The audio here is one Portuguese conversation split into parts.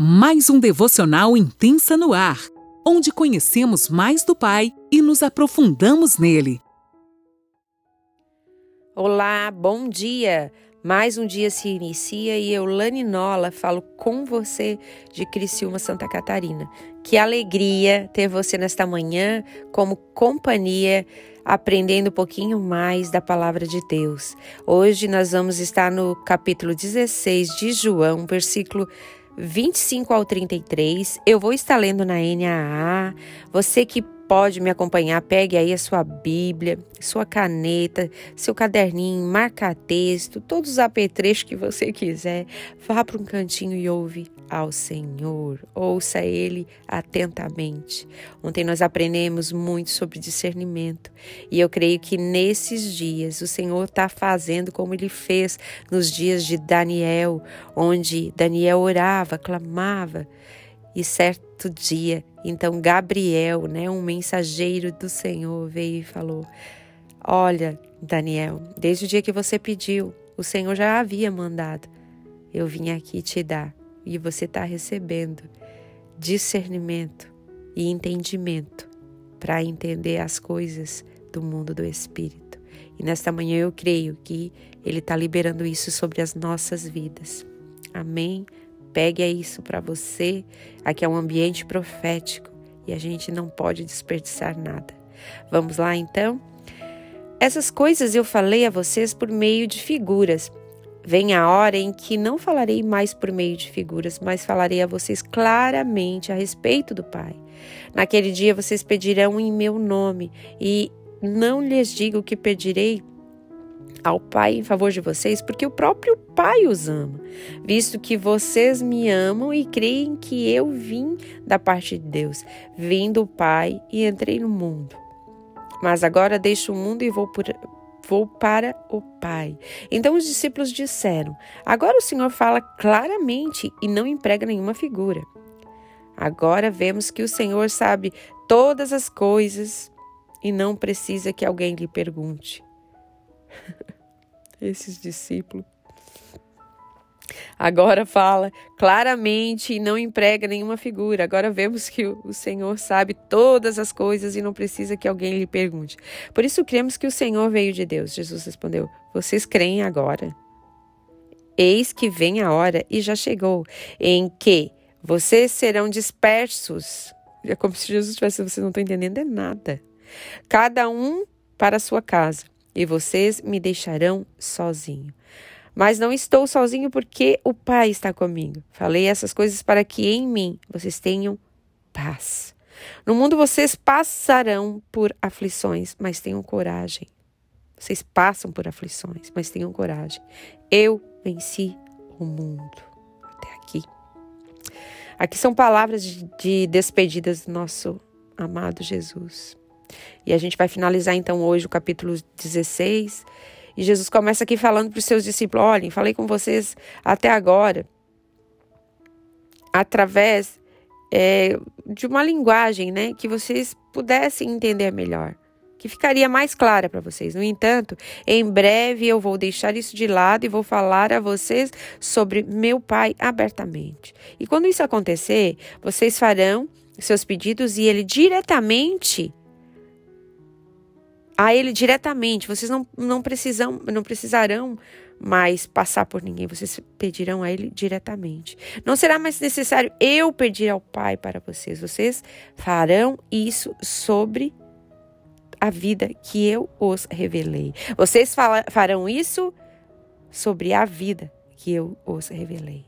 Mais um devocional intensa no ar, onde conhecemos mais do Pai e nos aprofundamos nele. Olá, bom dia! Mais um dia se inicia e eu, Lani Nola, falo com você de Criciúma, Santa Catarina. Que alegria ter você nesta manhã como companhia, aprendendo um pouquinho mais da palavra de Deus. Hoje nós vamos estar no capítulo 16 de João, versículo 25 ao 33. Eu vou estar lendo na NAA. Você que pode me acompanhar, pegue aí a sua Bíblia, sua caneta, seu caderninho, marca texto, todos os apetrechos que você quiser. Vá para um cantinho e ouve ao Senhor. Ouça Ele atentamente. Ontem nós aprendemos muito sobre discernimento e eu creio que nesses dias o Senhor está fazendo como Ele fez nos dias de Daniel, onde Daniel orava, clamava e certo dia, então Gabriel, né, um mensageiro do Senhor, veio e falou: Olha, Daniel, desde o dia que você pediu, o Senhor já havia mandado. Eu vim aqui te dar e você está recebendo discernimento e entendimento para entender as coisas do mundo do Espírito. E nesta manhã eu creio que Ele está liberando isso sobre as nossas vidas. Amém? Pegue isso para você. Aqui é um ambiente profético e a gente não pode desperdiçar nada. Vamos lá então? Essas coisas eu falei a vocês por meio de figuras. Vem a hora em que não falarei mais por meio de figuras, mas falarei a vocês claramente a respeito do Pai. Naquele dia vocês pedirão em meu nome, e não lhes digo que pedirei ao Pai em favor de vocês, porque o próprio Pai os ama, visto que vocês me amam e creem que eu vim da parte de Deus, vim do Pai e entrei no mundo. Mas agora deixo o mundo e vou, por, vou para o Pai. Então os discípulos disseram: Agora o Senhor fala claramente e não emprega nenhuma figura. Agora vemos que o Senhor sabe todas as coisas e não precisa que alguém lhe pergunte. Esses discípulos. Agora fala claramente e não emprega nenhuma figura. Agora vemos que o Senhor sabe todas as coisas e não precisa que alguém lhe pergunte. Por isso cremos que o Senhor veio de Deus. Jesus respondeu: Vocês creem agora? Eis que vem a hora e já chegou em que vocês serão dispersos. É como se Jesus tivesse, vocês não estão entendendo é nada. Cada um para a sua casa e vocês me deixarão sozinho. Mas não estou sozinho porque o Pai está comigo. Falei essas coisas para que em mim vocês tenham paz. No mundo vocês passarão por aflições, mas tenham coragem. Vocês passam por aflições, mas tenham coragem. Eu venci o mundo. Até aqui. Aqui são palavras de, de despedidas do nosso amado Jesus. E a gente vai finalizar então hoje o capítulo 16. E Jesus começa aqui falando para os seus discípulos: olhem, falei com vocês até agora, através é, de uma linguagem né, que vocês pudessem entender melhor, que ficaria mais clara para vocês. No entanto, em breve eu vou deixar isso de lado e vou falar a vocês sobre meu Pai abertamente. E quando isso acontecer, vocês farão seus pedidos e ele diretamente a ele diretamente. Vocês não, não, precisam, não precisarão mais passar por ninguém, vocês pedirão a ele diretamente. Não será mais necessário eu pedir ao Pai para vocês. Vocês farão isso sobre a vida que eu os revelei. Vocês farão isso sobre a vida que eu os revelei.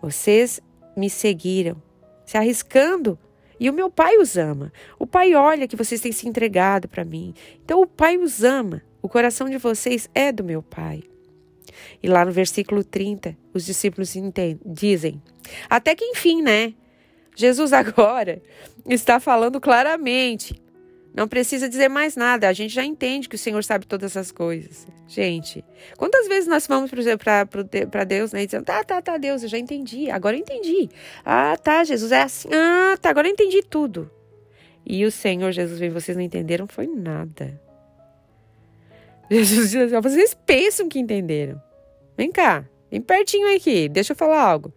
Vocês me seguiram, se arriscando e o meu pai os ama. O pai olha que vocês têm se entregado para mim. Então o pai os ama. O coração de vocês é do meu pai. E lá no versículo 30, os discípulos dizem: Até que enfim, né? Jesus agora está falando claramente não precisa dizer mais nada, a gente já entende que o Senhor sabe todas as coisas. Gente, quantas vezes nós vamos para Deus né, dizendo, tá, tá, tá, Deus, eu já entendi, agora eu entendi. Ah, tá, Jesus é assim, ah, tá, agora eu entendi tudo. E o Senhor Jesus veio, vocês não entenderam, foi nada. Jesus diz assim, vocês pensam que entenderam. Vem cá, vem pertinho aqui, deixa eu falar algo.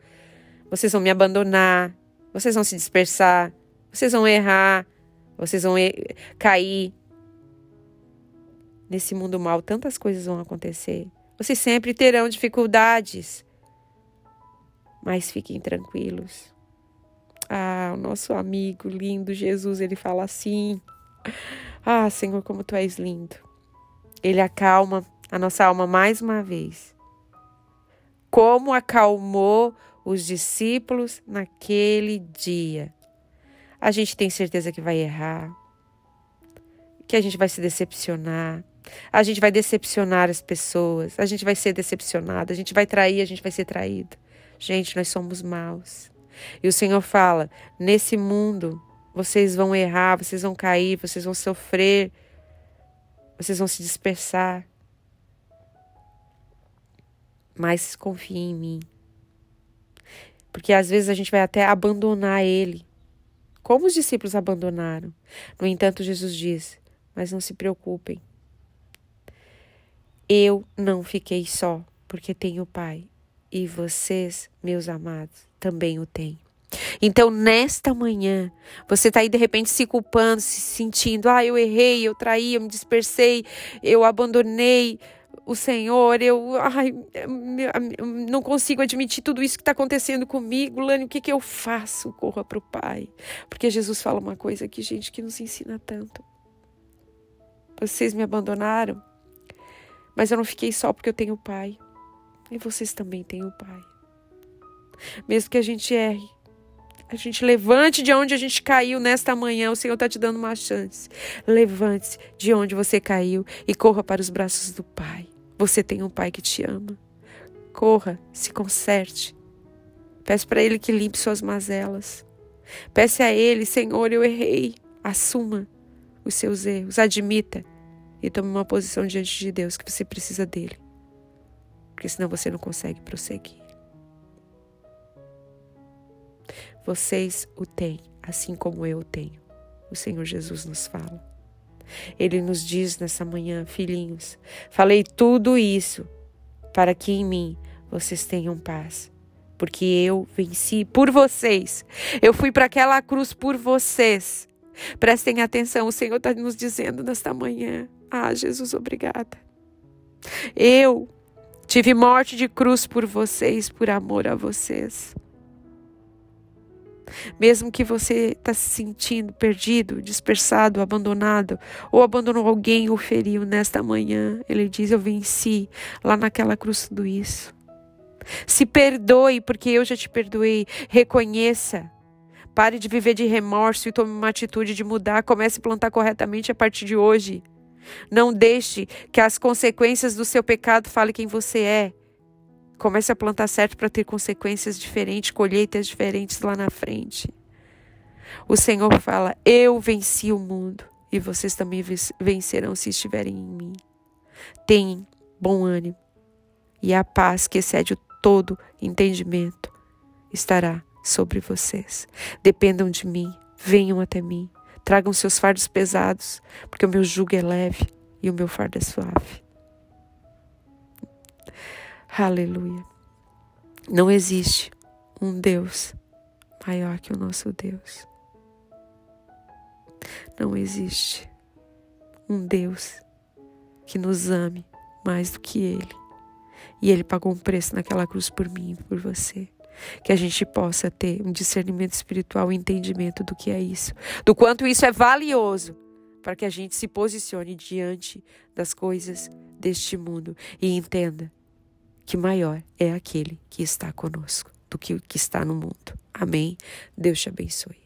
vocês vão me abandonar, vocês vão se dispersar, vocês vão errar, vocês vão cair. Nesse mundo mal, tantas coisas vão acontecer. Vocês sempre terão dificuldades. Mas fiquem tranquilos. Ah, o nosso amigo lindo Jesus, ele fala assim: Ah, Senhor, como tu és lindo. Ele acalma a nossa alma mais uma vez. Como acalmou os discípulos naquele dia. A gente tem certeza que vai errar, que a gente vai se decepcionar, a gente vai decepcionar as pessoas, a gente vai ser decepcionado, a gente vai trair, a gente vai ser traído. Gente, nós somos maus. E o Senhor fala: nesse mundo, vocês vão errar, vocês vão cair, vocês vão sofrer, vocês vão se dispersar. Mas confie em mim. Porque às vezes a gente vai até abandonar Ele, como os discípulos abandonaram. No entanto, Jesus diz: Mas não se preocupem. Eu não fiquei só, porque tenho Pai e vocês, meus amados, também o têm. Então, nesta manhã, você está aí de repente se culpando, se sentindo: ah, eu errei, eu traí, eu me dispersei, eu abandonei o Senhor, eu ai, não consigo admitir tudo isso que está acontecendo comigo. Lani, o que, que eu faço? Corra para o Pai. Porque Jesus fala uma coisa aqui, gente, que nos ensina tanto. Vocês me abandonaram, mas eu não fiquei só porque eu tenho o Pai. E vocês também têm o Pai. Mesmo que a gente erre, a gente levante de onde a gente caiu nesta manhã, o Senhor está te dando uma chance. Levante-se de onde você caiu e corra para os braços do Pai. Você tem um Pai que te ama. Corra, se conserte. Peça para Ele que limpe suas mazelas. Peça a Ele, Senhor, eu errei. Assuma os seus erros, admita e tome uma posição diante de Deus que você precisa dele porque senão você não consegue prosseguir. Vocês o têm, assim como eu o tenho. O Senhor Jesus nos fala. Ele nos diz nessa manhã, filhinhos, falei tudo isso para que em mim vocês tenham paz, porque eu venci por vocês. Eu fui para aquela cruz por vocês. Prestem atenção, o Senhor está nos dizendo nesta manhã. Ah, Jesus, obrigada. Eu Tive morte de cruz por vocês, por amor a vocês. Mesmo que você está se sentindo perdido, dispersado, abandonado, ou abandonou alguém ou feriu nesta manhã, ele diz: Eu venci lá naquela cruz tudo isso. Se perdoe, porque eu já te perdoei. Reconheça. Pare de viver de remorso e tome uma atitude de mudar. Comece a plantar corretamente a partir de hoje. Não deixe que as consequências do seu pecado falem quem você é. Comece a plantar certo para ter consequências diferentes, colheitas diferentes lá na frente. O Senhor fala: Eu venci o mundo e vocês também vencerão se estiverem em mim. Tenham bom ânimo e a paz que excede todo entendimento estará sobre vocês. Dependam de mim, venham até mim. Tragam seus fardos pesados, porque o meu jugo é leve e o meu fardo é suave. Aleluia. Não existe um Deus maior que o nosso Deus. Não existe um Deus que nos ame mais do que Ele. E Ele pagou um preço naquela cruz por mim e por você que a gente possa ter um discernimento espiritual, um entendimento do que é isso, do quanto isso é valioso para que a gente se posicione diante das coisas deste mundo e entenda que maior é aquele que está conosco do que o que está no mundo. Amém. Deus te abençoe.